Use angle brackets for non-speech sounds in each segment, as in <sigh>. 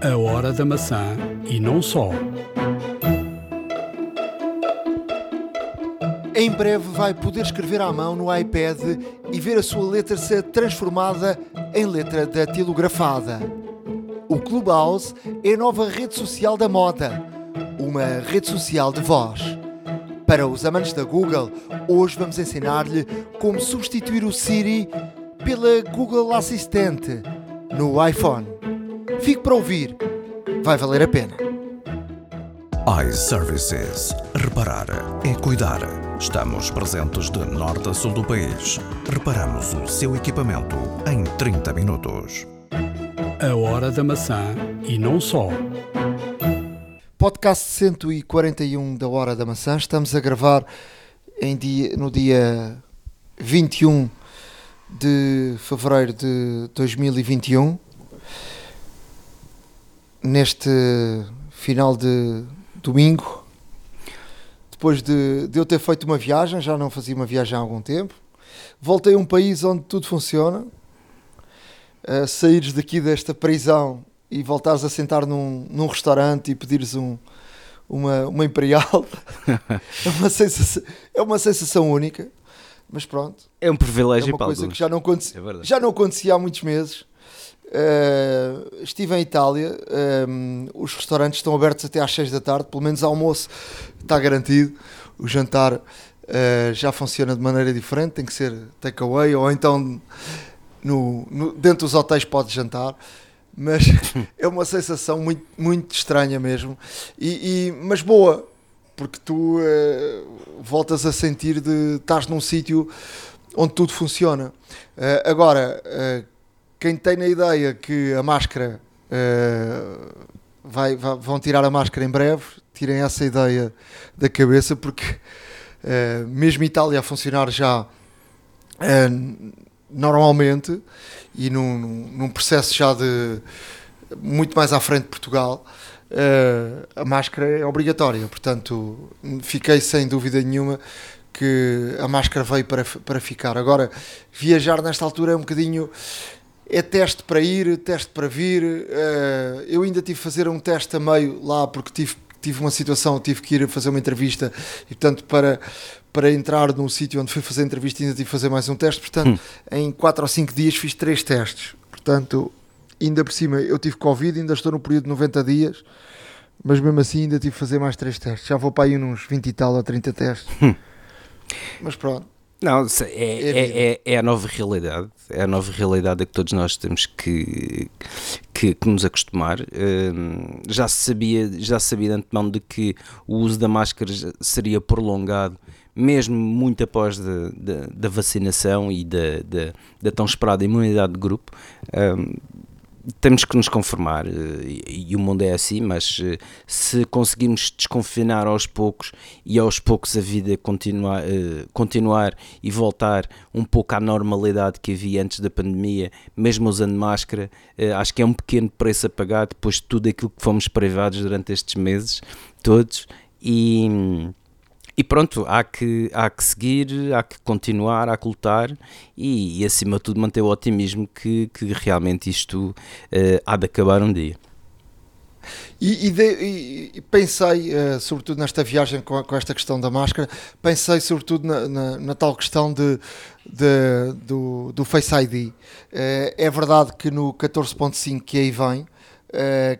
A hora da maçã e não só. Em breve vai poder escrever à mão no iPad e ver a sua letra ser transformada em letra datilografada. O Clubhouse é a nova rede social da moda, uma rede social de voz. Para os amantes da Google, hoje vamos ensinar-lhe como substituir o Siri pela Google Assistente no iPhone. Fique para ouvir, vai valer a pena. iServices. Reparar é cuidar. Estamos presentes de norte a sul do país. Reparamos o seu equipamento em 30 minutos. A hora da maçã e não só. Podcast 141 da Hora da Maçã. Estamos a gravar em dia, no dia 21 de fevereiro de 2021. Neste final de domingo, depois de, de eu ter feito uma viagem, já não fazia uma viagem há algum tempo. Voltei a um país onde tudo funciona. A saíres daqui desta prisão e voltares a sentar num, num restaurante e pedires um, uma, uma imperial <laughs> é, uma sensação, é uma sensação única. Mas pronto, É um é privilégio uma para coisa alguns. que já não, É já não acontecia há muitos meses. Uh, estive em Itália, um, os restaurantes estão abertos até às 6 da tarde, pelo menos almoço está garantido. O jantar uh, já funciona de maneira diferente, tem que ser takeaway ou então no, no- dentro dos hotéis pode jantar. Mas <laughs> é uma sensação muito, muito estranha mesmo, e, e- mas boa, porque tu uh, voltas a sentir de estás num sítio onde tudo funciona. Agora, quem tem na ideia que a máscara uh, vai, vai- vão tirar a máscara em breve, tirem essa ideia da cabeça, porque uh, mesmo Itália a funcionar já uh, normalmente e num, num- processo já de muito mais à frente de Portugal. a máscara é obrigatória, portanto, fiquei sem dúvida nenhuma que a máscara veio para, para ficar. Agora, viajar nesta altura é um bocadinho. É teste para ir, teste para vir. eh, eu ainda tive que fazer um teste a meio lá porque tive, tive uma situação, tive que ir fazer uma entrevista e, portanto, para, para entrar no sítio onde fui fazer a entrevista, ainda tive que fazer mais um teste. Portanto, em 4 ou 5 dias fiz três testes. Portanto, ainda por cima, eu tive Covid, ainda estou no período de 90 dias, mas mesmo assim ainda tive que fazer mais três testes. Já vou para aí uns 20 e tal ou 30 testes. Mas pronto. Não, é, É é, é, é a nova realidade. É a nova realidade a que todos nós temos que, que, que nos acostumar. Hum, já, se sabia, já se sabia de antemão de que o uso da máscara seria prolongado, mesmo muito após da, da, da vacinação e da, da, da tão esperada imunidade de grupo. Hum, temos que nos conformar eh, e, e o mundo é assim, mas eh, se conseguirmos desconfinar aos poucos e aos poucos a vida continuar, eh, continuar e voltar um pouco à normalidade que havia antes da pandemia, mesmo usando máscara, acho que é um pequeno preço a pagar depois de tudo aquilo que fomos privados durante estes meses todos e e pronto, há que, há que seguir, há que continuar, há que lutar e, e, acima de tudo manter o otimismo que, que realmente isto eh, há de acabar um dia. E, e de- e- pensei, eh, sobretudo nesta viagem com, com esta questão da máscara, pensei sobretudo na, na- na tal questão de, de- do, do Face ID. Eh, é verdade que no 14.5 que aí vem,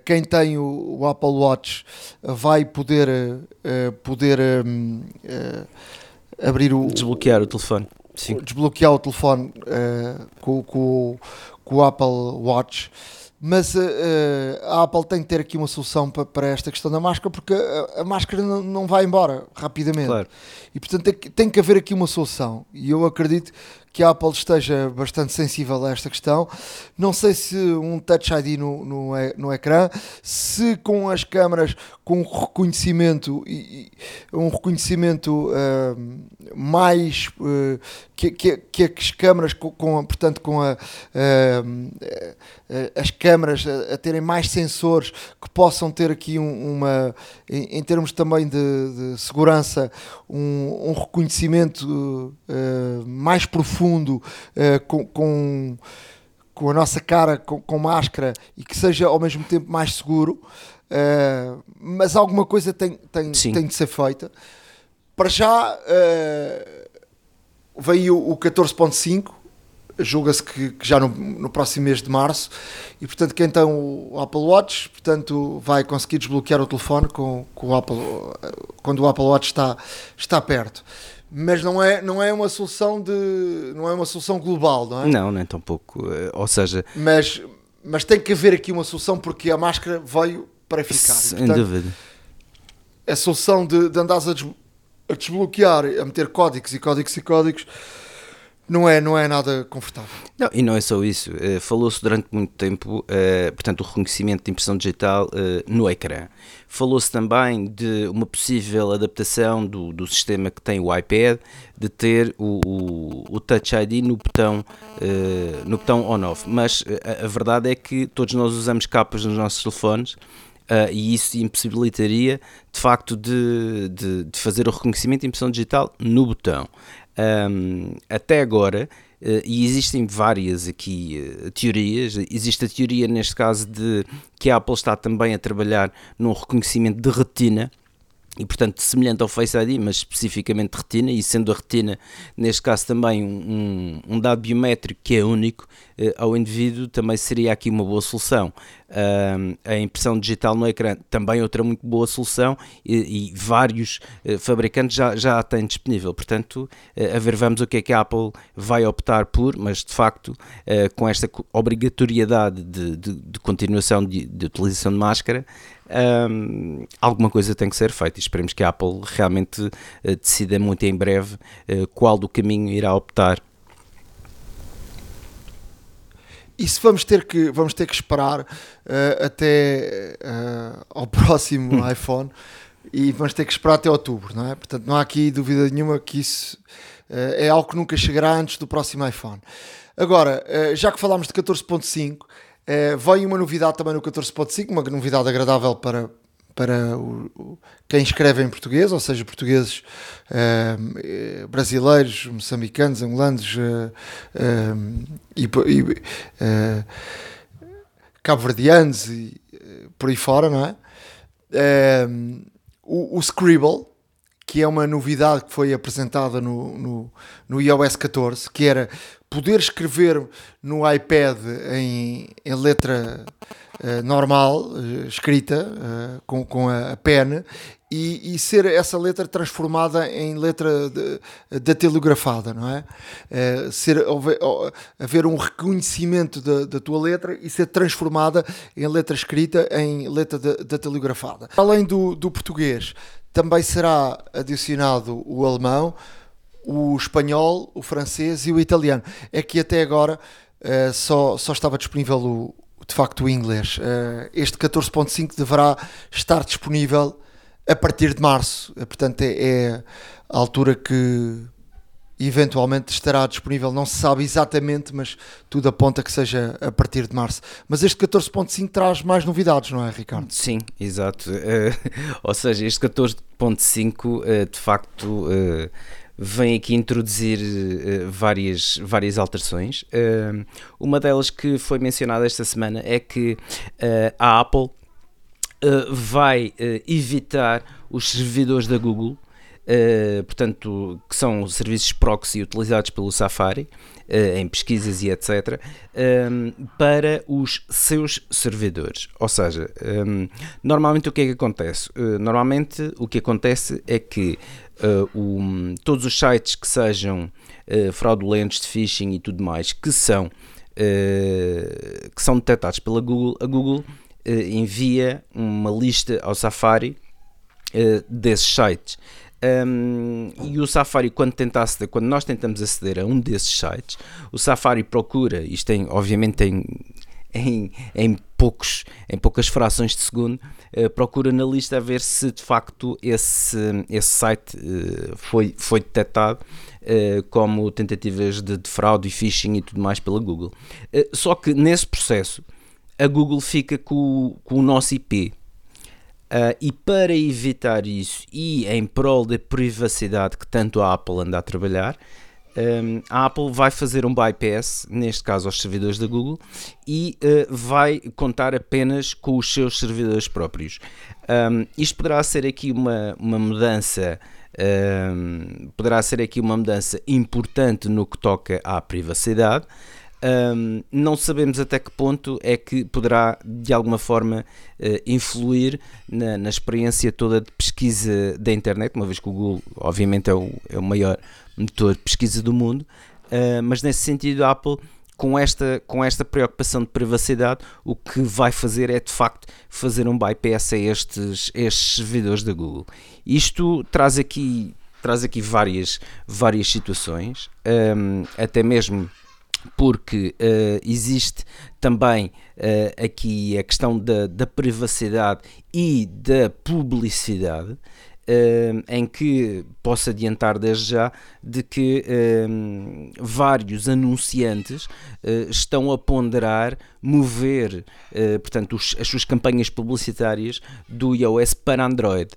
quem tem o, Apple Watch vai poder, eh, poder hum, eh, abrir o, Desbloquear o telefone. Sim. desbloquear o telefone eh, com, com- com o Apple Watch. Mas eh, eh, a Apple tem que ter aqui uma solução pa- para esta questão da máscara, porque a, a máscara não, não vai embora rapidamente. Claro. E portanto tem que, tem que haver aqui uma solução. E eu acredito que a Apple esteja bastante sensível a esta questão. Não sei se um Touch ID no, no, no ecrã, se com as câmaras com reconhecimento e, um reconhecimento ah, mais ah, que, que, que as câmaras com, com portanto com a, ah, as câmaras a, a terem mais sensores que possam ter aqui um- uma em, em termos também de, de segurança um, um reconhecimento ah, mais profundo ah, com, com com a nossa cara com, com, máscara e que seja ao mesmo tempo mais seguro, uh, mas alguma coisa tem, tem, tem de ser feita. Para já uh, veio o 14.5, julga-se que, que, já no, no, próximo mês de março, e portanto quem tem o Apple Watch portanto, vai conseguir desbloquear o telefone com, com o Apple, quando o Apple Watch está, está perto mas não é, não é uma solução de não é uma solução global, não é? Não, nem tão pouco. Eh, ou seja, mas, mas tem que haver aqui uma solução porque a máscara veio para ficar. Sem portanto, dúvida. A solução de, de andares a, des, a desbloquear, a meter códigos e códigos e códigos não é, não é nada confortável. Não, e não é só isso. Uh, Falou-se durante muito tempo, uh, portanto, o reconhecimento de impressão digital uh, no ecrã. Falou-se também de uma possível adaptação do, do sistema que tem o iPad, de ter o, o, o Touch ID no botão, no botão on-off. Mas a, a, verdade é que todos nós usamos capas nos nossos telefones. Uh, e isso impossibilitaria de facto de, de, de, fazer o reconhecimento de impressão digital no botão. Um, até agora, uh, e existem várias aqui uh, teorias, existe a teoria neste caso de que a Apple está também a trabalhar num reconhecimento de retina, e portanto semelhante ao Face ID, mas especificamente retina, e sendo a retina, neste caso também um, um dado biométrico que é único ao indivíduo, também seria aqui uma boa solução. A impressão digital no ecrã também outra muito boa solução e, e vários uh, fabricantes já, já a têm disponível, portanto a ver vamos o que é que a Apple vai optar por, mas de facto com esta obrigatoriedade de, de, de continuação de, de utilização de máscara, um, alguma coisa tem que ser feita e esperemos que a Apple realmente uh, decida muito em breve uh, qual do caminho irá optar. Isso vamos ter que, vamos ter que esperar uh, até ao <laughs> próximo hum. iPhone e vamos ter que esperar até outubro, não é? Portanto, não há aqui dúvida nenhuma que isso é algo que nunca chegará antes do próximo iPhone. Agora, já que falámos de 14.5, Uh, vem uma novidade também no 14.5, uma novidade agradável para, para o, o, quem escreve em português, ou seja, portugueses uh, brasileiros, moçambicanos, angolanos uh, e, e cabo-verdianos e por aí fora, não é? o, o Scribble, que é uma novidade que foi apresentada no, no, no iOS 14, que era poder escrever no iPad em, em letra uh, normal, uh, escrita, uh, com, com a, a pen, e, e, ser essa letra transformada em letra datilografada, não é? ser, haver, um reconhecimento da, da, tua letra e ser transformada em letra escrita em letra datilografada. Além do, do português, também será adicionado o alemão, o espanhol, o francês e o italiano. É que até agora só, só estava disponível o, de facto o inglês. Uh, este 14.5 deverá estar disponível a partir de março. Uh, portanto, é, é, a altura que eventualmente estará disponível. Não se sabe exatamente, mas tudo aponta que seja a partir de março. Mas este 14.5 traz mais novidades, não é, Ricardo? Sim, exato. <laughs> ou seja, este 14.5 de facto vem aqui introduzir uh, várias, várias alterações. Uh, uma delas que foi mencionada esta semana é que uh, a Apple vai evitar os servidores da Google, portanto, que são serviços proxy utilizados pelo Safari. Em pesquisas e etc., para os seus servidores. Ou seja, normalmente o que é que acontece? normalmente o que acontece é que um, todos os sites que sejam fraudulentos de phishing e tudo mais, que são, que são detectados pela Google, a Google envia uma lista ao Safari desses sites. Um, e o Safari, quando, tenta aceder, quando nós tentamos aceder a um desses sites, o Safari procura, isto tem, obviamente tem em, em, poucos, em poucas frações de segundo, uh, procura na lista ver se de facto esse, esse site uh, foi, foi detectado uh, como tentativas de, de, fraude e phishing e tudo mais pela Google. só que nesse processo a Google fica com, com o nosso IP. E para evitar isso e em prol da privacidade que tanto a Apple anda a trabalhar, um, a Apple vai fazer um bypass, neste caso aos servidores da Google, e uh, vai contar apenas com os seus servidores próprios. Um, isto poderá ser aqui uma, uma mudança. Um, poderá ser aqui uma mudança importante no que toca à privacidade. Um, não sabemos até que ponto é que poderá de alguma forma uh, influir na, na, experiência toda de pesquisa da internet, uma vez que o Google, obviamente, é o, é o maior motor de pesquisa do mundo, uh, mas nesse sentido, a Apple. Com esta, com esta preocupação de privacidade, o que vai fazer é de facto fazer um bypass a estes, estes servidores da Google. Isto traz aqui, traz aqui várias, várias situações, um, até mesmo porque uh, existe também uh, aqui a questão da, da privacidade e da publicidade. Uh, em que posso adiantar desde já de que uh, vários anunciantes uh, estão a ponderar mover portanto, os, as suas campanhas publicitárias do iOS para Android.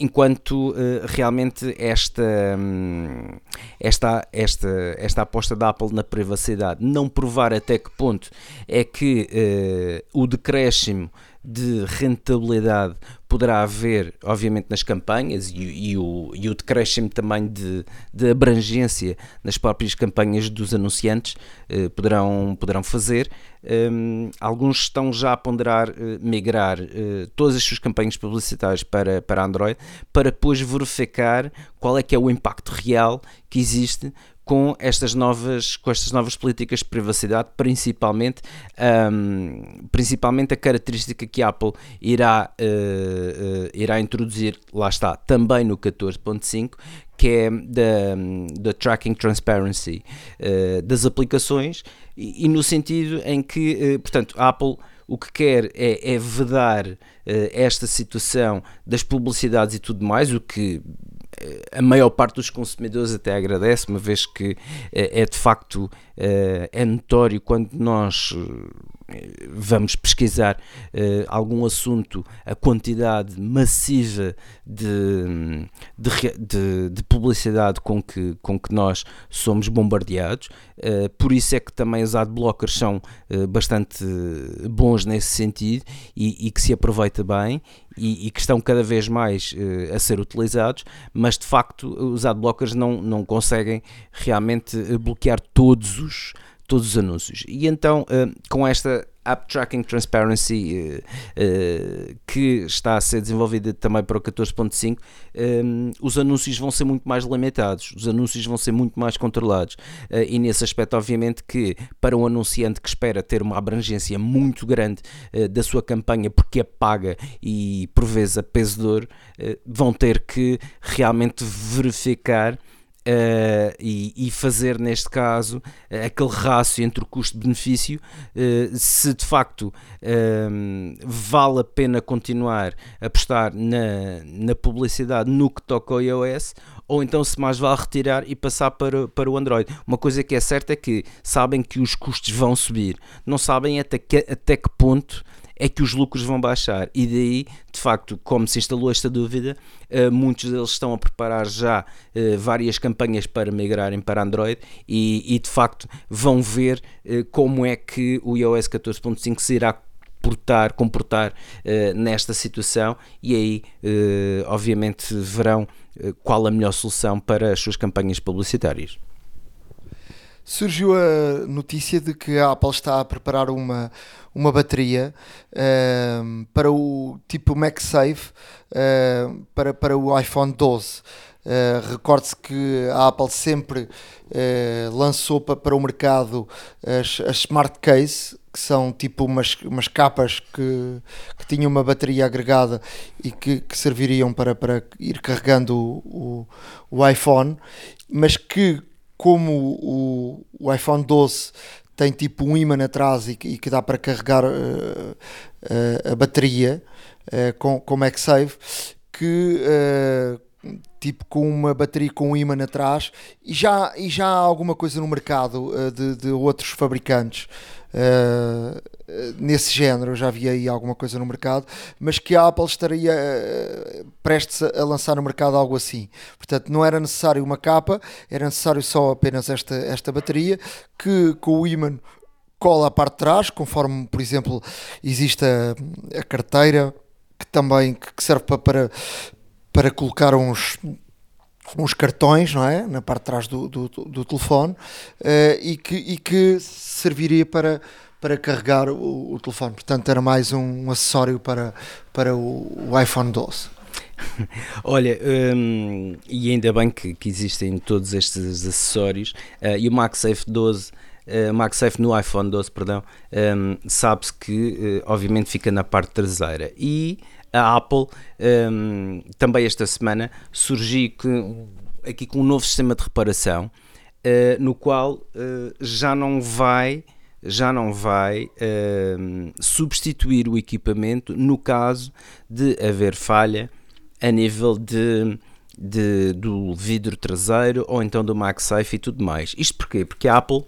enquanto realmente esta, um, esta, esta, esta aposta da Apple na privacidade não provar até que ponto é que o decréscimo de rentabilidade poderá haver, obviamente, nas campanhas e, e, o, e o decréscimo também de, de abrangência nas próprias campanhas dos anunciantes eh, poderão, poderão fazer. Um, alguns estão já a ponderar eh, migrar eh, todas as suas campanhas publicitárias para, para Android para depois verificar qual é que é o impacto real que existe com estas novas, com estas novas políticas de privacidade, principalmente, um, principalmente a característica que a Apple irá, uh, uh, irá introduzir, lá está, também no 14.5, que é da, da Tracking Transparency uh, das aplicações, e, e, no sentido em que, portanto, a Apple o que quer é, é vedar esta situação das publicidades e tudo mais, o que a maior parte dos consumidores até agradece, uma vez que é, é de facto é, é notório quando nós vamos pesquisar uh, algum assunto, a quantidade massiva de, de, de, de, publicidade com que, com que nós somos bombardeados. Uh, por isso é que também os adblockers são uh, bastante bons nesse sentido e, e, que se aproveita bem e, e que estão cada vez mais a ser utilizados, mas de facto os adblockers não, não conseguem realmente bloquear todos os todos os anúncios. E então, uh, com esta App Tracking Transparency uh, uh, que está a ser desenvolvida também para o 14.5, um, os anúncios vão ser muito mais limitados, os anúncios vão ser muito mais controlados. e nesse aspecto, obviamente, que para um anunciante que espera ter uma abrangência muito grande da sua campanha porque é paga e por vezes a peso de ouro, vão ter que realmente verificar Uh, e, e, fazer neste caso uh, aquele rácio entre o custo-benefício, uh, se de facto vale a pena continuar a apostar na, na publicidade no que toca ao iOS ou então se mais vale retirar e passar para, para o Android. Uma coisa que é certa é que sabem que os custos vão subir, não sabem até que, até que ponto é que os lucros vão baixar. E daí, de facto, como se instalou esta dúvida, uh, muitos deles estão a preparar já uh, várias campanhas para migrarem para Android e, e de facto vão ver uh, como é que o iOS 14.5 se irá portar, comportar nesta situação e aí, obviamente, verão qual a melhor solução para as suas campanhas publicitárias surgiu a notícia de que a Apple está a preparar uma, uma bateria uh, para o tipo MagSafe uh, para, para o iPhone 12. Uh, Recorde-se que a Apple sempre uh, lançou para, para o mercado as, as Smart Case, que são tipo umas, umas capas que, que tinham uma bateria agregada e que, que serviriam para, para ir carregando o, o, o iPhone, mas que como o, o iPhone 12 tem tipo um ímã atrás e, e que dá para carregar uh, uh, a bateria uh, com, com MagSafe, que tipo com uma bateria com um ímã atrás e já, e já há alguma coisa no mercado de, de outros fabricantes uh, nesse género, já vi aí alguma coisa no mercado, mas que a Apple estaria uh, prestes a, lançar no mercado algo assim. Portanto, não era necessário uma capa, era necessário só apenas esta, esta bateria, que com o imã cola a parte de trás, conforme, por exemplo, existe a, a carteira que também que serve para, para, para colocar uns uns cartões, não é? Na parte de trás do, do, do telefone uh, e, que, e que serviria para, para carregar o, o telefone. Portanto, era mais um, um acessório para, para o, o iPhone 12. <laughs> Olha, hum, e ainda bem que, que, existem todos estes acessórios uh, e o MagSafe 12 uh, MagSafe no iPhone 12, perdão, um, sabe-se que uh, obviamente fica na parte traseira e a Apple um, também esta semana surgiu com, aqui com um novo sistema de reparação uh, no qual uh, já não vai já não vai uh, substituir o equipamento no caso de haver falha a nível de, de, do vidro traseiro ou então do MagSafe e tudo mais. Isto porquê? Porque a Apple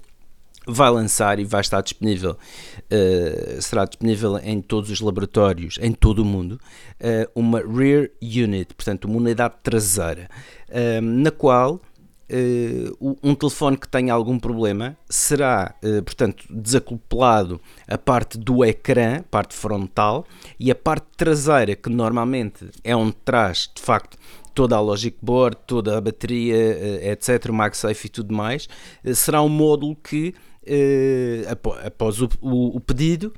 vai lançar e vai estar disponível, uh, será disponível em todos os laboratórios, em todo o mundo, uh, uma Rear Unit, portanto, uma unidade traseira, uh, na qual um telefone que tenha algum problema será, portanto, desacoplado a parte do ecrã, parte frontal, e a parte traseira, que normalmente é onde traz, de facto, toda a logic board, toda a bateria, etc., o MagSafe e tudo mais, será um módulo que eh, após o, o, pedido,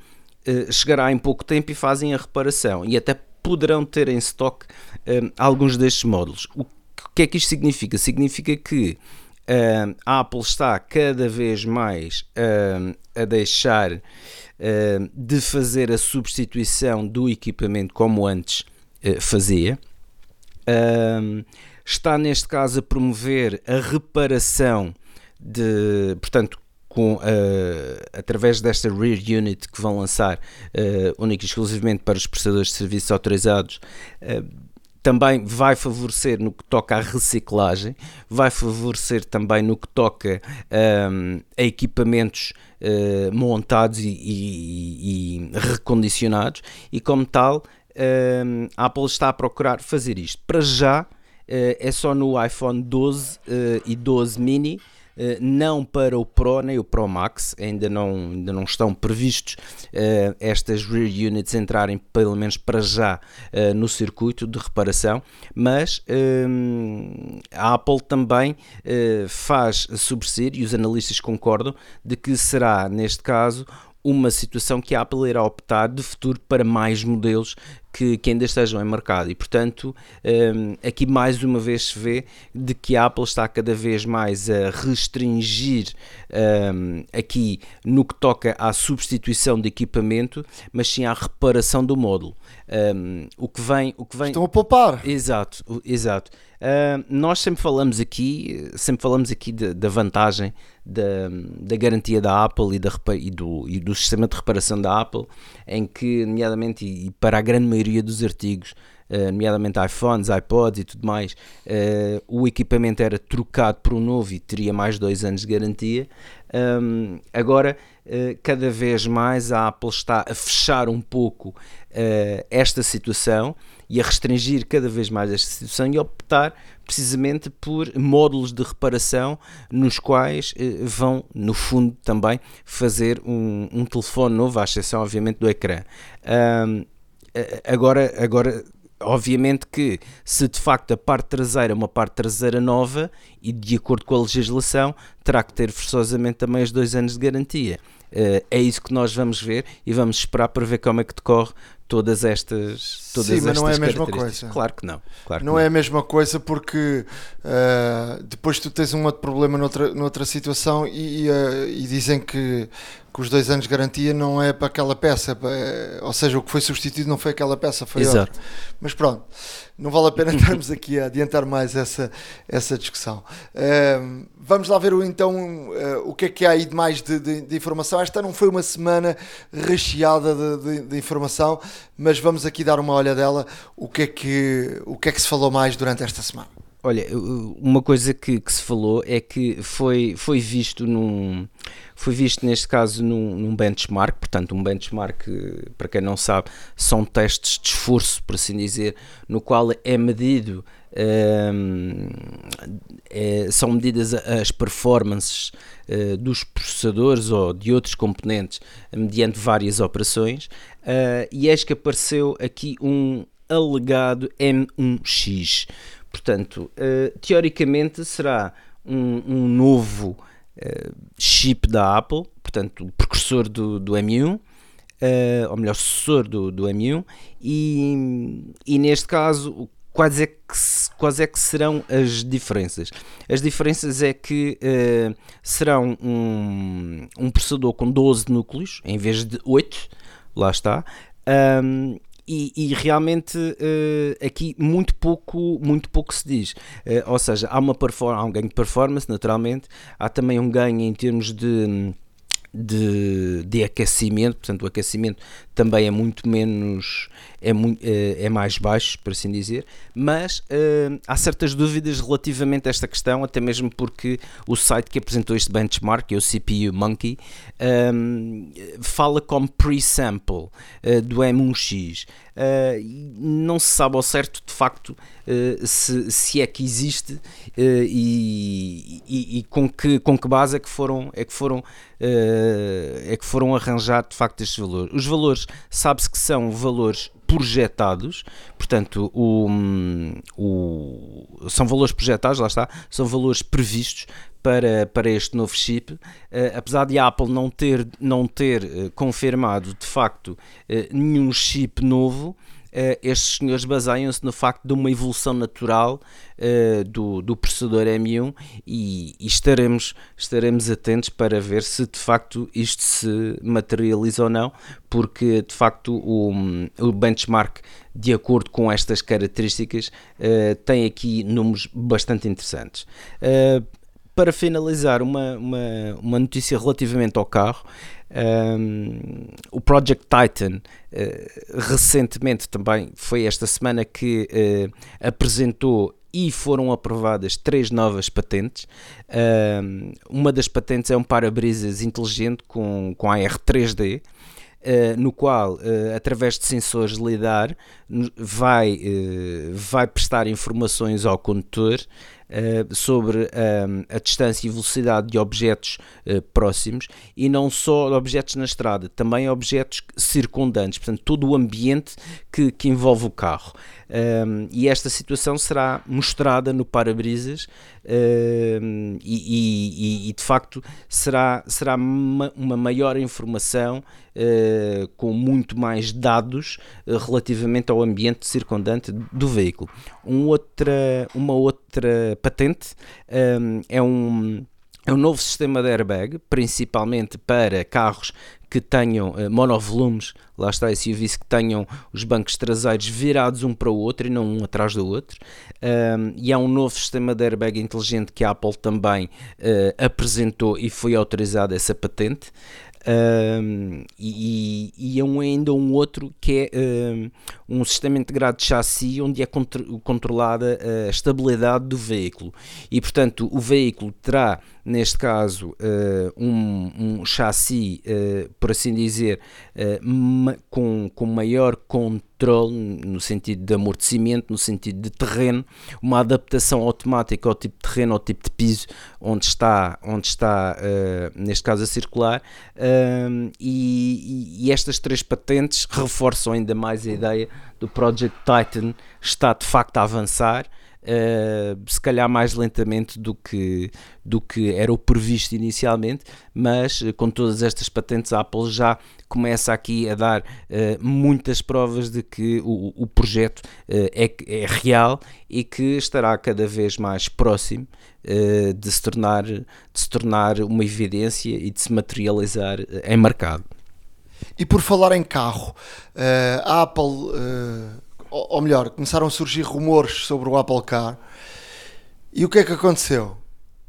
eh, chegará em pouco tempo e fazem a reparação. E até poderão ter em eh, alguns destes módulos. O que é que isto significa? Significa que a Apple está cada vez mais a deixar de fazer a substituição do equipamento como antes fazia. Está neste caso a promover a reparação de, portanto, com, uh, através desta Rear Unit que vão lançar uh, única e exclusivamente para os prestadores de serviços autorizados, uh, também vai favorecer no que toca à reciclagem, vai favorecer também no que toca um, a equipamentos uh, montados e, e, e, recondicionados, e como tal, um, a Apple está a procurar fazer isto. Para já, uh, é só no iPhone 12 uh, e 12 mini eh, não para o Pro nem o Pro Max, ainda não, ainda não estão previstos uh, estas rear units entrarem, pelo menos para já, uh, no circuito de reparação, mas a Apple também faz sobressair, e os analistas concordam, de que será, neste caso, uma situação que a Apple irá optar de futuro para mais modelos que, que ainda estejam em mercado. E portanto um, aqui mais uma vez se vê de que a Apple está cada vez mais a restringir um, aqui no que toca à substituição de equipamento mas sim à reparação do módulo. Um, o que vem o que vem estão a poupar. Exato exato Uh, nós sempre falamos aqui, sempre falamos aqui da vantagem da, da, garantia da Apple e, da, e, do, e do sistema de reparação da Apple, em que, nomeadamente, e para a grande maioria dos artigos, uh, nomeadamente iPhones, iPods e tudo mais, uh, o equipamento era trocado por um novo e teria mais dois anos de garantia. Um, agora, uh, cada vez mais a Apple está a fechar um pouco esta situação e a restringir cada vez mais esta situação e optar precisamente por módulos de reparação nos quais eh, vão, no fundo, também fazer um, um, telefone novo, à exceção, obviamente, do ecrã. Um, agora, agora obviamente que se de facto a parte traseira é uma parte traseira nova e de acordo com a legislação terá que ter forçosamente também os dois anos de garantia. Uh, é isso que nós vamos ver e vamos esperar para ver como é que decorre todas estas todas Sim, mas não é a mesma coisa. Claro que não. Claro que não, não, é a mesma coisa porque uh, depois tu tens um outro problema noutra, noutra situação e, uh, e dizem que, que, os dois anos de garantia não é para aquela peça, para, ou seja, o que foi substituído não foi aquela peça, foi Exato. outra. Mas pronto, não vale a pena <laughs> estarmos aqui a adiantar mais essa, essa discussão. Uh, vamos lá ver então o que é que há aí de mais de, de, de informação. Esta não foi uma semana recheada de, de informação mas vamos aqui dar uma olha dela, o que é que, o que, é que se falou mais durante esta semana. Olha, uma coisa que, que, se falou é que foi, foi visto num foi visto neste caso num, num, benchmark, portanto um benchmark, para quem não sabe, são testes de esforço, por assim dizer, no qual é medido é, são medidas as performances uh, dos processadores ou de outros componentes mediante várias operações. Uh, e eis que apareceu aqui um alegado M1X Portanto, uh, teoricamente será um, um novo uh, chip da Apple, portanto, o precursor do, do M1, uh, eh, ou melhor, sucessor do, do M1, e, e neste caso, quais é, que, quais é que serão as diferenças? As diferenças é que uh, serão um, um processador com 12 núcleos em vez de 8, lá está, um, e, e realmente uh, aqui muito pouco, muito pouco se diz. Uh, ou seja, há, uma há um ganho de performance, naturalmente, há também um ganho em termos de de, de aquecimento, portanto o aquecimento também é muito menos, é, muito, é, é mais baixo, por assim dizer, mas uh, há certas dúvidas relativamente a esta questão, até mesmo porque o site que apresentou este benchmark, é o CPU Monkey, um, fala como pre-sample uh, do M1X. Uh, não se sabe ao certo de facto se, se é que existe e, e, e, com, que, com que base é que foram, é que foram, é que foram arranjar de facto estes valores. Os valores sabe-se que são valores projetados, portanto, o, o, são valores projetados, lá está, são valores previstos para, para este novo chip, uh, apesar de a Apple não ter, não ter uh, confirmado de facto uh, nenhum chip novo, estes senhores baseiam-se no facto de uma evolução natural do, do processador M1 e, e, estaremos, estaremos atentos para ver se de facto isto se materializa ou não, porque de facto o, o benchmark de acordo com estas características tem aqui números bastante interessantes para finalizar, uma, uma, uma notícia relativamente ao carro. Um, o Project Titan uh, recentemente também foi esta semana que uh, apresentou e foram aprovadas três novas patentes. Um, uma das patentes é um para-brisas inteligente com, com AR3D. Uh, no qual, uh, através de sensores LIDAR, vai, uh, vai prestar informações ao condutor uh, sobre uh, a distância e velocidade de objetos uh, próximos e não só objetos na estrada, também objetos circundantes, portanto, todo o ambiente que, que envolve o carro. Um, e esta situação será mostrada no para-brisas um, e, e, e, de facto será, será uma, uma maior informação uh, com muito mais dados uh, relativamente ao ambiente circundante do veículo. Um outra, uma outra patente um, é um é um novo sistema de airbag, principalmente para carros que tenham uh, monovolumes, lá está esse SUVs que tenham os bancos traseiros virados um para o outro e não um atrás do outro. Um, e há um novo sistema de airbag inteligente que a Apple também uh, apresentou e foi autorizada essa patente. E, e é um, ainda um outro que é um, um, sistema integrado de chassi onde é contro controlada a estabilidade do veículo. E portanto o veículo terá neste caso uh, um, um chassi uh, por assim dizer uh, com, com maior controle no sentido de amortecimento, no sentido de terreno, uma adaptação automática ao tipo de terreno, ao tipo de piso onde está, onde está neste caso a circular e, e estas três patentes reforçam ainda mais a ideia do Project Titan está de facto a avançar Uh, se calhar mais lentamente do que, do que era o previsto inicialmente, mas uh, com todas estas patentes, a Apple já começa aqui a dar uh, muitas provas de que o, o projeto é, é, real e que estará cada vez mais próximo de, se tornar, de se tornar uma evidência e de se materializar em mercado. E por falar em carro, a Apple ou melhor, começaram a surgir rumores sobre o Apple Car. E o que é que aconteceu?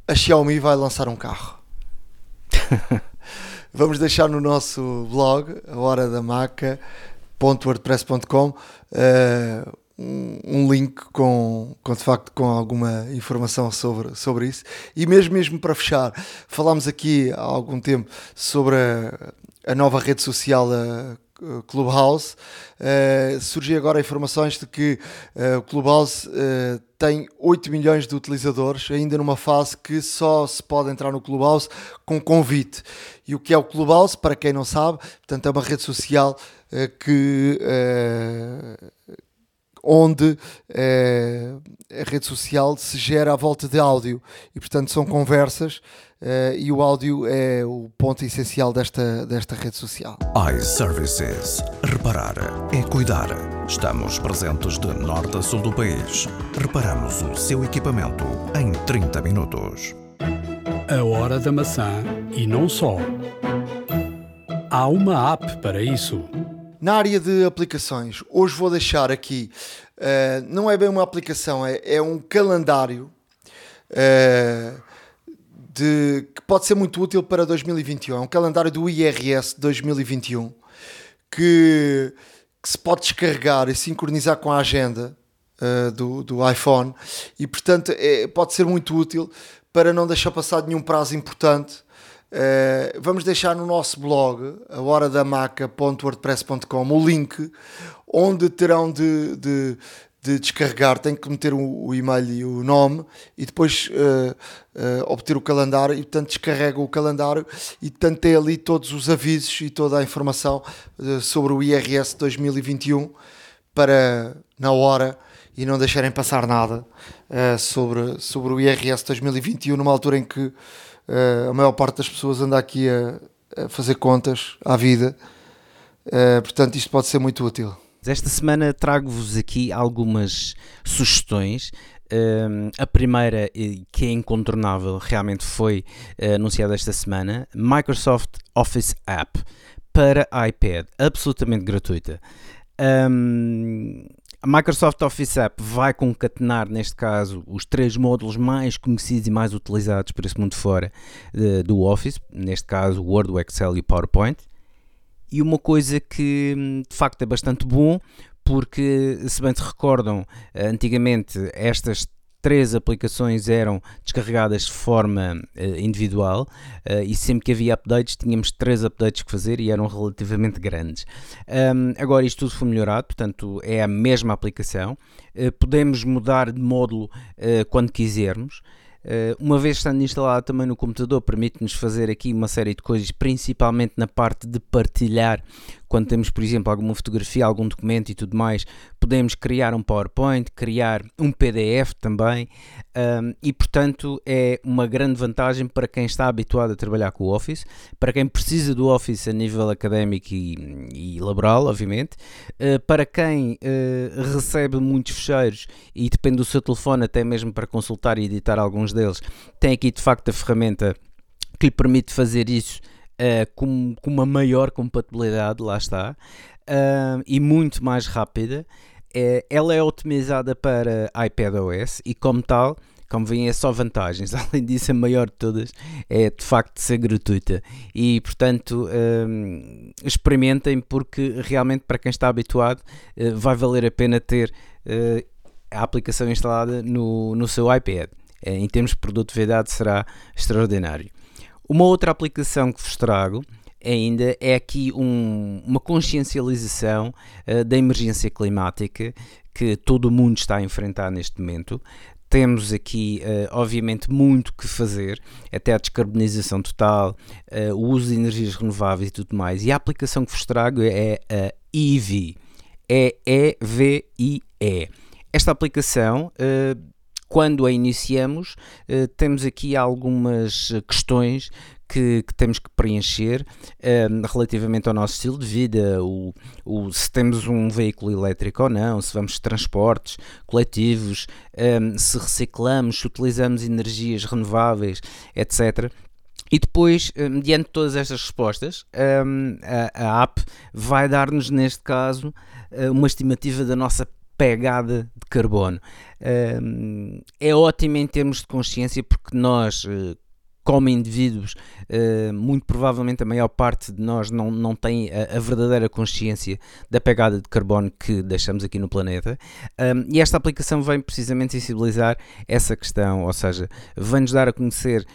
A Xiaomi vai lançar um carro. <laughs> Vamos deixar no nosso blog, a hora da maca.wordpress.com, uh, um, um, link com, com, de facto, com alguma informação sobre, sobre isso. E mesmo, mesmo para fechar, falámos aqui há algum tempo sobre a, a nova rede social, Clubhouse. Uh, surgem agora informações de que uh, o Clubhouse uh, tem 8 milhões de utilizadores, ainda numa fase que só se pode entrar no Clubhouse com convite. E o que é o Clubhouse, para quem não sabe, portanto, é uma rede social que onde a rede social se gera à volta de áudio e portanto são conversas Uh, e o áudio é o ponto essencial desta, desta rede social. iServices. Reparar é cuidar. Estamos presentes de norte a sul do país. Reparamos o seu equipamento em 30 minutos. A hora da maçã e não só. Há uma app para isso. Na área de aplicações, hoje vou deixar aqui, uh, não é bem uma aplicação, é, é um calendário. Uh, de, que pode ser muito útil para 2021. É um calendário do IRS 2021 que, que se pode descarregar e sincronizar com a agenda uh, do, do iPhone e, portanto, é, pode ser muito útil para não deixar passar nenhum prazo importante. Uh, vamos deixar no nosso blog, a horadamaca.wordpress.com, o link onde terão de, de, de descarregar, tem que meter o, o, e-mail e o nome e depois uh, uh, obter o calendário. E portanto descarrega o calendário e portanto tem ali todos os avisos e toda a informação sobre o IRS 2021 para na hora e não deixarem passar nada sobre, sobre o IRS 2021 numa altura em que a maior parte das pessoas anda aqui a, a fazer contas à vida portanto isto pode ser muito útil. Esta semana trago-vos aqui algumas sugestões. Um, a primeira, que é incontornável, realmente foi uh, anunciada esta semana: Microsoft Office App para iPad, absolutamente gratuita. Um, a Microsoft Office App vai concatenar, neste caso, os três módulos mais conhecidos e mais utilizados por esse mundo fora uh, do Office, neste caso, Word, o Excel e o PowerPoint. E uma coisa que de facto é bastante bom, porque se bem se recordam, antigamente estas três aplicações eram descarregadas de forma uh, individual uh, e sempre que havia updates tínhamos três updates que fazer e eram relativamente grandes. Um, agora isto tudo foi melhorado, portanto é a mesma aplicação. Uh, podemos mudar de módulo quando quisermos. Uma vez estando instalado também no computador, permite-nos fazer aqui uma série de coisas, principalmente na parte de partilhar quando temos, por exemplo, alguma fotografia, algum documento e tudo mais, podemos criar um PowerPoint, criar um PDF também, um, e portanto é uma grande vantagem para quem está habituado a trabalhar com o Office, para quem precisa do Office a nível académico e, e laboral, obviamente, uh, para quem uh, recebe muitos fecheiros e depende do seu telefone até mesmo para consultar e editar alguns deles, tem aqui de facto a ferramenta que lhe permite fazer isso uh, com, com, uma maior compatibilidade, lá está, uh, e muito mais rápida. Uh, ela é otimizada para iPadOS e, como tal, como veem, é só vantagens. <laughs> Além disso, a maior de todas é de facto ser gratuita. E portanto, experimentem, porque realmente, para quem está habituado, uh, vai valer a pena ter uh, a aplicação instalada no, no seu iPad. Em termos de produtividade, será extraordinário. Uma outra aplicação que vos trago ainda é aqui um, uma consciencialização uh, da emergência climática que todo o mundo está a enfrentar neste momento. Temos aqui, uh, obviamente, muito que fazer, até a descarbonização total, uh, o uso de energias renováveis e tudo mais. E a aplicação que vos trago é a EV, é E-V-I-E. Esta aplicação quando a iniciamos, eh, temos aqui algumas questões que, que, temos que preencher eh, relativamente ao nosso estilo de vida, o, o, se temos um veículo elétrico ou não, se vamos de transportes coletivos, um, eh, se reciclamos, se utilizamos energias renováveis, etc. E depois, mediante todas estas respostas, a app vai dar-nos, neste caso, uma estimativa da nossa pegada de carbono. é ótimo em termos de consciência porque nós, eh, como indivíduos, uh, muito provavelmente a maior parte de nós não, não tem a, a, verdadeira consciência da pegada de carbono que deixamos aqui no planeta. E esta aplicação vem precisamente sensibilizar essa questão, ou seja, vem-nos dar a conhecer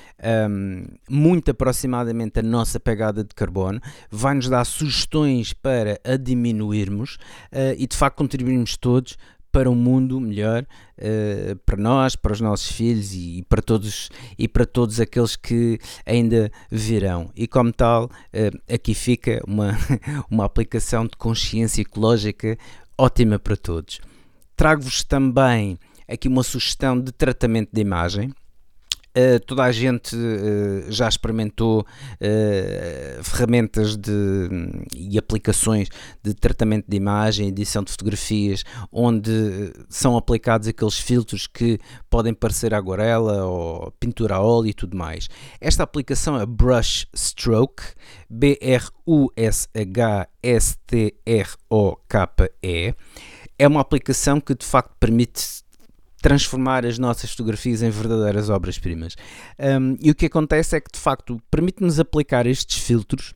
muito aproximadamente a nossa pegada de carbono, vai-nos dar sugestões para a diminuirmos uh, e de facto contribuirmos todos para um mundo melhor uh, para nós, para os nossos filhos e, para todos e para todos aqueles que ainda virão. E como tal, uh, aqui fica uma, <laughs> uma aplicação de consciência ecológica ótima para todos. Trago-vos também aqui uma sugestão de tratamento de imagem Uh, toda a gente uh, já experimentou uh, ferramentas de, e aplicações de tratamento de imagem, edição de fotografias, onde são aplicados aqueles filtros que podem parecer aguarela ou pintura a óleo e tudo mais. Esta aplicação é Brush Stroke, B-R-U-S-H-S-T-R-O-K-E. É uma aplicação que de facto permite transformar as nossas fotografias em verdadeiras obras-primas. Um, e o que acontece é que, de facto, permite-nos aplicar estes filtros.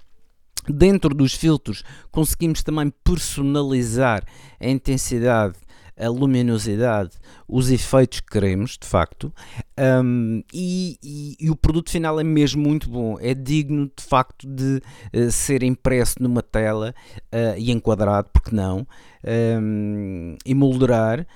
Dentro dos filtros, conseguimos também personalizar a intensidade a luminosidade, os efeitos que queremos, de facto, um, e, e, e, o produto final é mesmo muito bom, é digno de facto de uh, ser impresso numa tela uh, e enquadrado, porque não, um, e moldurar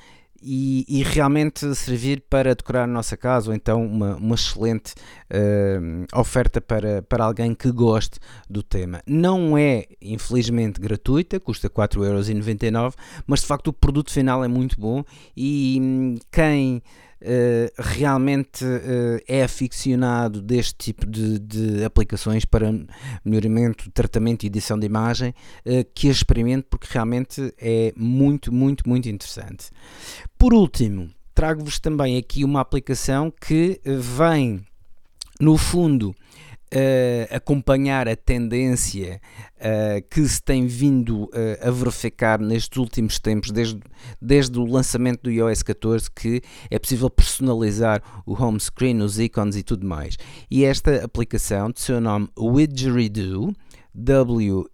e, e, realmente servir para decorar a nossa casa ou então uma, uma excelente uh, oferta para, para alguém que goste do tema. Não é, infelizmente, gratuita, custa 4,99€, mas de facto o produto final é muito bom e hum, quem Uh, realmente uh, é aficionado deste tipo de, de, aplicações para melhoramento, tratamento e edição de imagem, uh, que experimente porque realmente é muito, muito, muito interessante. Por último, trago-vos também aqui uma aplicação que vem, no fundo, Uh, acompanhar a tendência uh, que se tem vindo uh, a verificar nestes últimos tempos, desde, desde o lançamento do iOS 14, que é possível personalizar o home screen, os ícones e tudo mais. E esta aplicação, de seu nome Widgeridoo, W-I-D-G-E-R-I-D-O-O,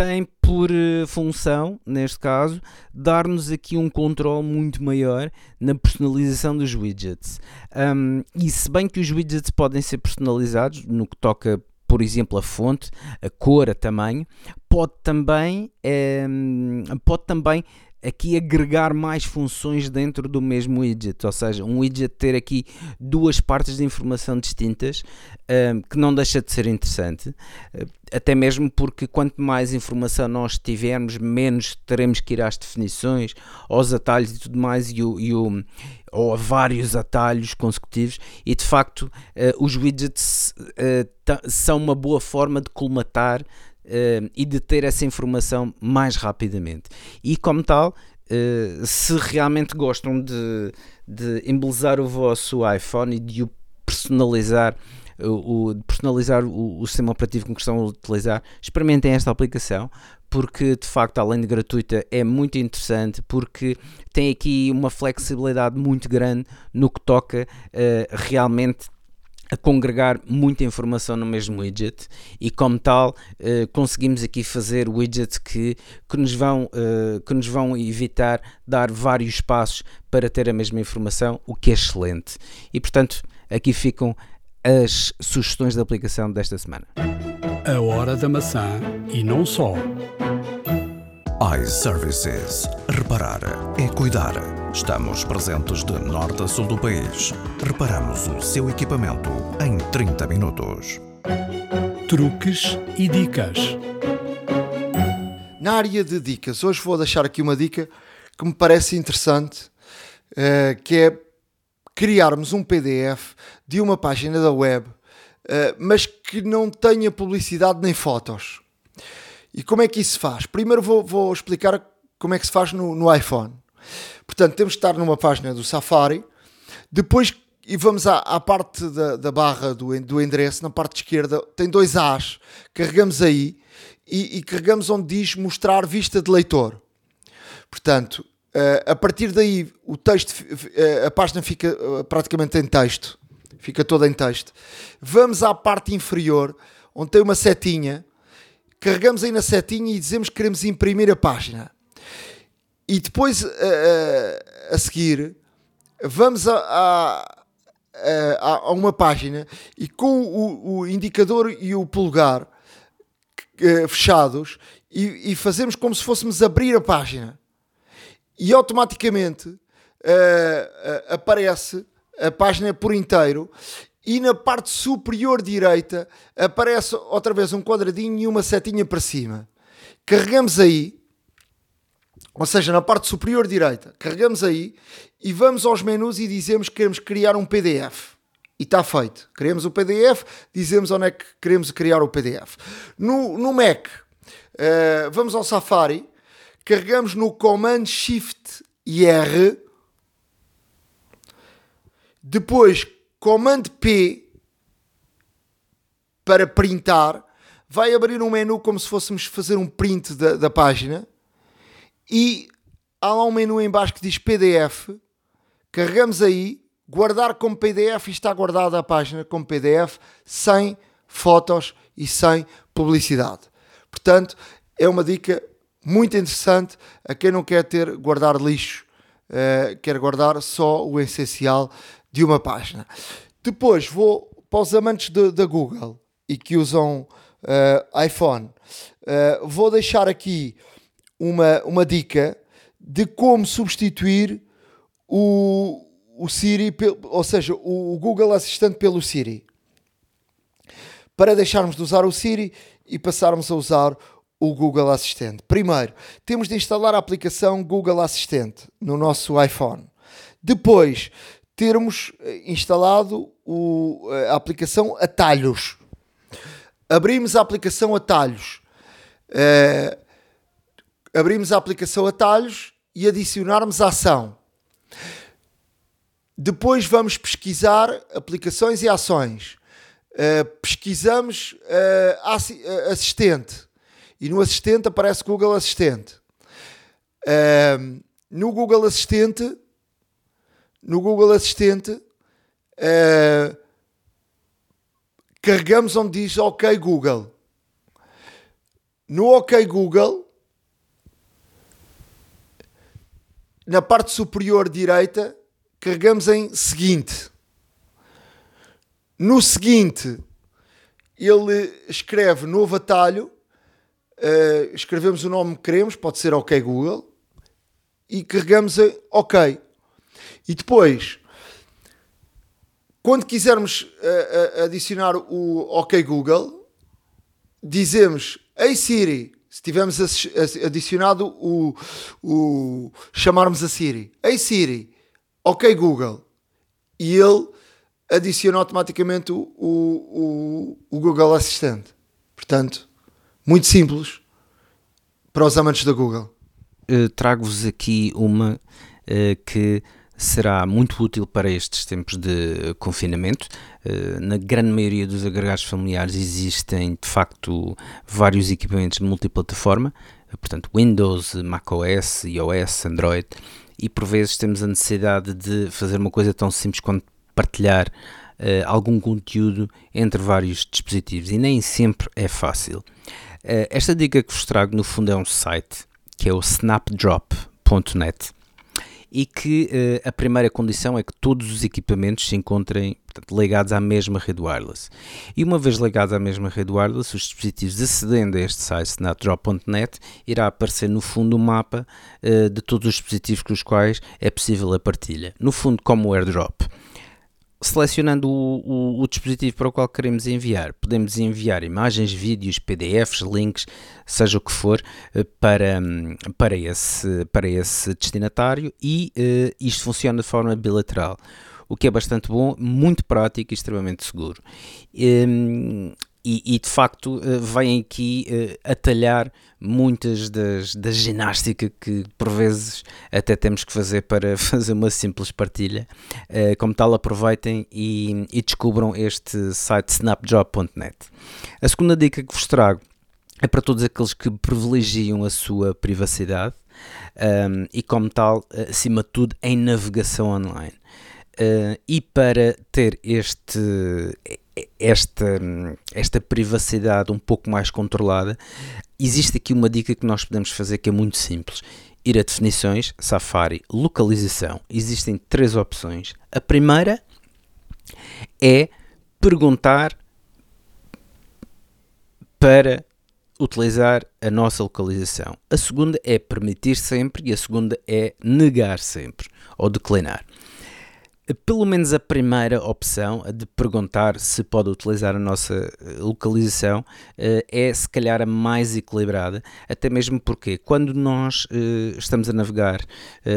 tem por eh, função, neste caso, dar-nos aqui um controle muito maior na personalização dos widgets. Um, e se bem que os widgets podem ser personalizados no que toca por exemplo, a fonte, a cor, a tamanho, pode também, pode também aqui agregar mais funções dentro do mesmo widget, ou seja, um widget ter aqui duas partes de informação distintas, um, que não deixa de ser interessante, até mesmo porque quanto mais informação nós tivermos, menos teremos que ir às definições, aos atalhos e tudo mais, e o, e o ou a vários atalhos consecutivos, e de facto uh, os widgets uh, são uma boa forma de colmatar uh, e de ter essa informação mais rapidamente. E como tal, uh, se realmente gostam de, de embelezar o vosso iPhone e de o personalizar, o, de personalizar o, o sistema operativo com que estão a utilizar, experimentem esta aplicação porque de facto, além de gratuita, é muito interessante porque tem aqui uma flexibilidade muito grande no que toca uh, realmente a congregar muita informação no mesmo widget e como tal uh, conseguimos aqui fazer widgets que, que, nos vão, uh, que nos vão evitar dar vários passos para ter a mesma informação, o que é excelente. E portanto, aqui ficam as sugestões de aplicação desta semana. A hora da maçã e não só iServices. Reparar é cuidar. Estamos presentes de norte a sul do país. Reparamos o seu equipamento em 30 minutos. Truques e dicas. Na área de dicas, hoje vou deixar aqui uma dica que me parece interessante, uh, que é criarmos um PDF de uma página da web, uh, mas que não tenha publicidade nem fotos. E como é que isso se faz? Primeiro vou, vou explicar como é que se faz no, no, iPhone. Portanto, temos de estar numa página do Safari, depois e vamos à, à parte da, da, barra do, do endereço, na parte esquerda tem dois As, carregamos aí e, e carregamos onde diz mostrar vista de leitor. Portanto, a partir daí, o texto, a página fica praticamente em texto, fica toda em texto. Vamos à parte inferior, onde tem uma setinha, carregamos aí na setinha e dizemos que queremos imprimir a página. E depois, a, a seguir, vamos a, a, a, uma página e com o, o indicador e o polegar fechados e, e, fazemos como se fôssemos abrir a página. E automaticamente uh, uh, aparece a página por inteiro e na parte superior direita aparece outra vez um quadradinho e uma setinha para cima. Carregamos aí ou seja, na parte superior direita, carregamos aí e vamos aos menus e dizemos que queremos criar um PDF. E está feito. Criamos o PDF, dizemos onde é que queremos criar o PDF. No, no Mac, uh, vamos ao Safari, carregamos no Command Shift R, depois Command P para printar, vai abrir um menu como se fôssemos fazer um print da, da página e há lá um menu em baixo que diz PDF. Carregamos aí, guardar como PDF e está guardada a página como PDF, sem fotos e sem publicidade. Portanto, é uma dica muito interessante a quem não quer ter guardar lixo, uh, quer guardar só o essencial de uma página. Depois vou para os amantes da Google e que usam uh, iPhone. Uh, vou deixar aqui uma, uma dica de como substituir o, o Siri, ou seja, o Google Assistente pelo Siri. Para deixarmos de usar o Siri e passarmos a usar o Google Assistente. Primeiro, temos de instalar a aplicação Google Assistente no nosso iPhone. Depois, termos eh, instalado o, a aplicação Atalhos. Abrimos a aplicação Atalhos. Uh, abrimos a aplicação Atalhos e adicionarmos a ação. Depois vamos pesquisar aplicações e ações. Uh, pesquisamos uh, assistente e no assistente aparece Google Assistente. Uh, no Google Assistente, no Google Assistente, carregamos onde diz OK Google. No OK Google, na parte superior direita, carregamos em seguinte. No seguinte, ele escreve novo atalho, uh, escrevemos o nome que queremos, pode ser OK Google, e carregamos em OK. E depois, quando quisermos uh, adicionar o OK Google, dizemos Ei Siri, se tivermos adicionado o, o chamarmos a Siri, Ei Siri, ok Google, e ele adiciona automaticamente o, o, o Google Assistente. Portanto, muito simples para os amantes da Google. Uh, Trago-vos aqui uma que será muito útil para estes tempos de confinamento. Eh, na grande maioria dos agregados familiares existem de facto vários equipamentos multiplataforma, eh, portanto Windows, macOS, iOS, Android, e por vezes temos a necessidade de fazer uma coisa tão simples quanto partilhar uh, algum conteúdo entre vários dispositivos e nem sempre é fácil. Uh, esta dica que vos trago no fundo é um site que é o snapdrop.net e que uh, a primeira condição é que todos os equipamentos se encontrem portanto, ligados à mesma rede wireless. E uma vez ligados à mesma rede wireless, os dispositivos acedendo a este site snapdrop.net irá aparecer no fundo um mapa uh, de todos os dispositivos com os quais é possível a partilha. No fundo, como o AirDrop selecionando o, o, o, dispositivo para o qual queremos enviar, podemos enviar imagens, vídeos, PDFs, links, seja o que for, eh, para, para, esse, para esse destinatário e uh, isto funciona de forma bilateral, o que é bastante bom, muito prático e extremamente seguro. Um, e, e, de facto uh, vem aqui uh, atalhar muitas das, da ginástica que por vezes até temos que fazer para <laughs> fazer uma simples partilha. Uh, como tal, aproveitem e, e descubram este site snapjob.net. A segunda dica que vos trago é para todos aqueles que privilegiam a sua privacidade um, e, como tal, acima de tudo, em navegação online. Uh, e para ter este, esta, esta privacidade um pouco mais controlada, existe aqui uma dica que nós podemos fazer que é muito simples. Ir a definições, Safari, localização. Existem três opções. A primeira é perguntar para utilizar a nossa localização. A segunda é permitir sempre e a segunda é negar sempre ou declinar pelo menos a primeira opção, de perguntar se pode utilizar a nossa eh, localização, eh, é se calhar a mais equilibrada, até mesmo porque quando nós eh, estamos a navegar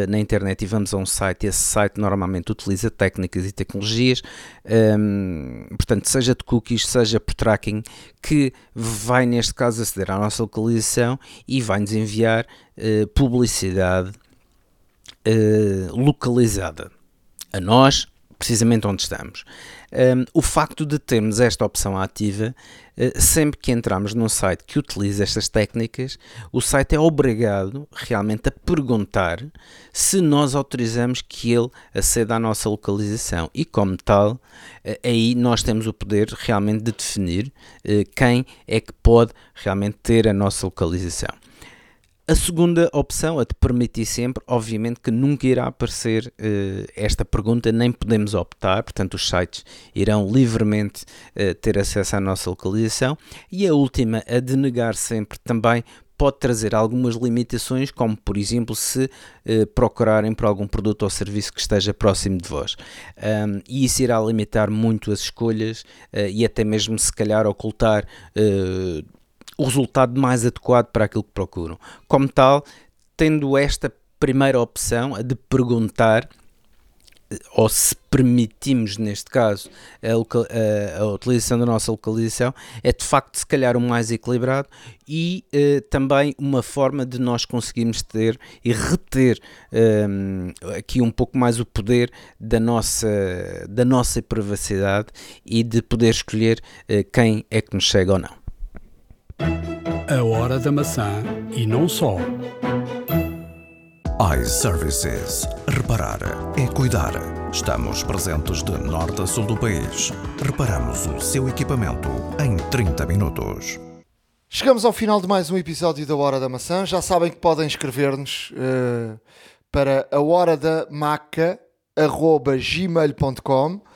na internet e vamos a um site, esse site normalmente utiliza técnicas e tecnologias, ehm, portanto, seja de cookies, seja por tracking, que vai neste caso aceder à nossa localização e vai-nos enviar publicidade localizada a nós, precisamente onde estamos. Um, o facto de termos esta opção ativa, uh, sempre que entramos num site que utiliza estas técnicas, o site é obrigado realmente a perguntar se nós autorizamos que ele aceda à nossa localização e, como tal, uh, aí nós temos o poder realmente de definir uh, quem é que pode realmente ter a nossa localização. A segunda opção, a de permitir sempre, obviamente que nunca irá aparecer uh, esta pergunta, nem podemos optar, portanto, os sites irão livremente uh, ter acesso à nossa localização. E a última, a de negar sempre, também pode trazer algumas limitações, como por exemplo se uh, procurarem por algum produto ou serviço que esteja próximo de vós. Um, e isso irá limitar muito as escolhas e até mesmo se calhar ocultar o resultado mais adequado para aquilo que procuram. Como tal, tendo esta primeira opção, a de perguntar, eh, ou se permitimos, neste caso, a, a, a, utilização da nossa localização, é de facto, se calhar, o mais equilibrado e uh, também uma forma de nós conseguirmos ter e reter ehm, aqui um pouco mais o poder da nossa, da nossa privacidade e de poder escolher quem é que nos chega ou não. A hora da maçã e não só. iServices. Reparar é cuidar. Estamos presentes de norte a sul do país. Reparamos o seu equipamento em 30 minutos. Chegamos ao final de mais um episódio da Hora da Maçã. Já sabem que podem escrever-nos uh, para a hora da maca gmail.com Uh,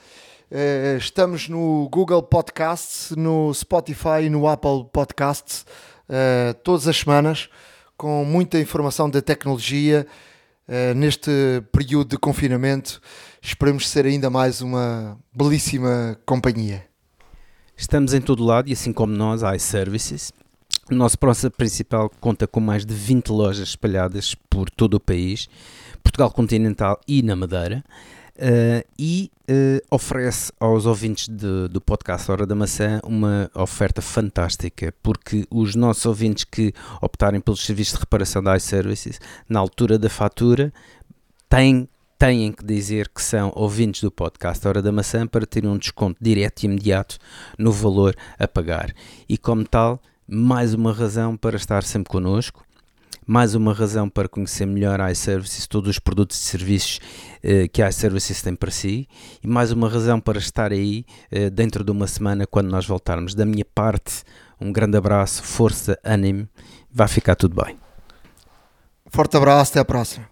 estamos no Google Podcasts, no Spotify e no Apple Podcasts uh, todas as semanas com muita informação da tecnologia uh, neste período de confinamento. Esperemos ser ainda mais uma belíssima companhia. Estamos em todo lado e assim como nós, iServices. O nosso próximo principal conta com mais de 20 lojas espalhadas por todo o país, Portugal continental e na Madeira. Uh, e uh, oferece aos ouvintes de, do podcast Hora da Maçã uma oferta fantástica, porque os nossos ouvintes que optarem pelos serviços de reparação da iServices, na altura da fatura, têm, têm que dizer que são ouvintes do podcast Hora da Maçã para terem um desconto direto e imediato no valor a pagar. E como tal, mais uma razão para estar sempre connosco mais uma razão para conhecer melhor a iServices, todos os produtos e serviços uh, que a iServices tem para si, e mais uma razão para estar aí uh, dentro de uma semana quando nós voltarmos. Da minha parte, um grande abraço, força, ânimo, vai ficar tudo bem. Forte abraço, até a próxima.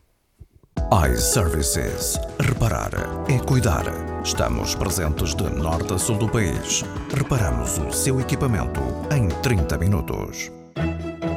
iServices. Reparar é cuidar. Estamos presentes de norte a sul do país. Reparamos o seu equipamento em 30 minutos.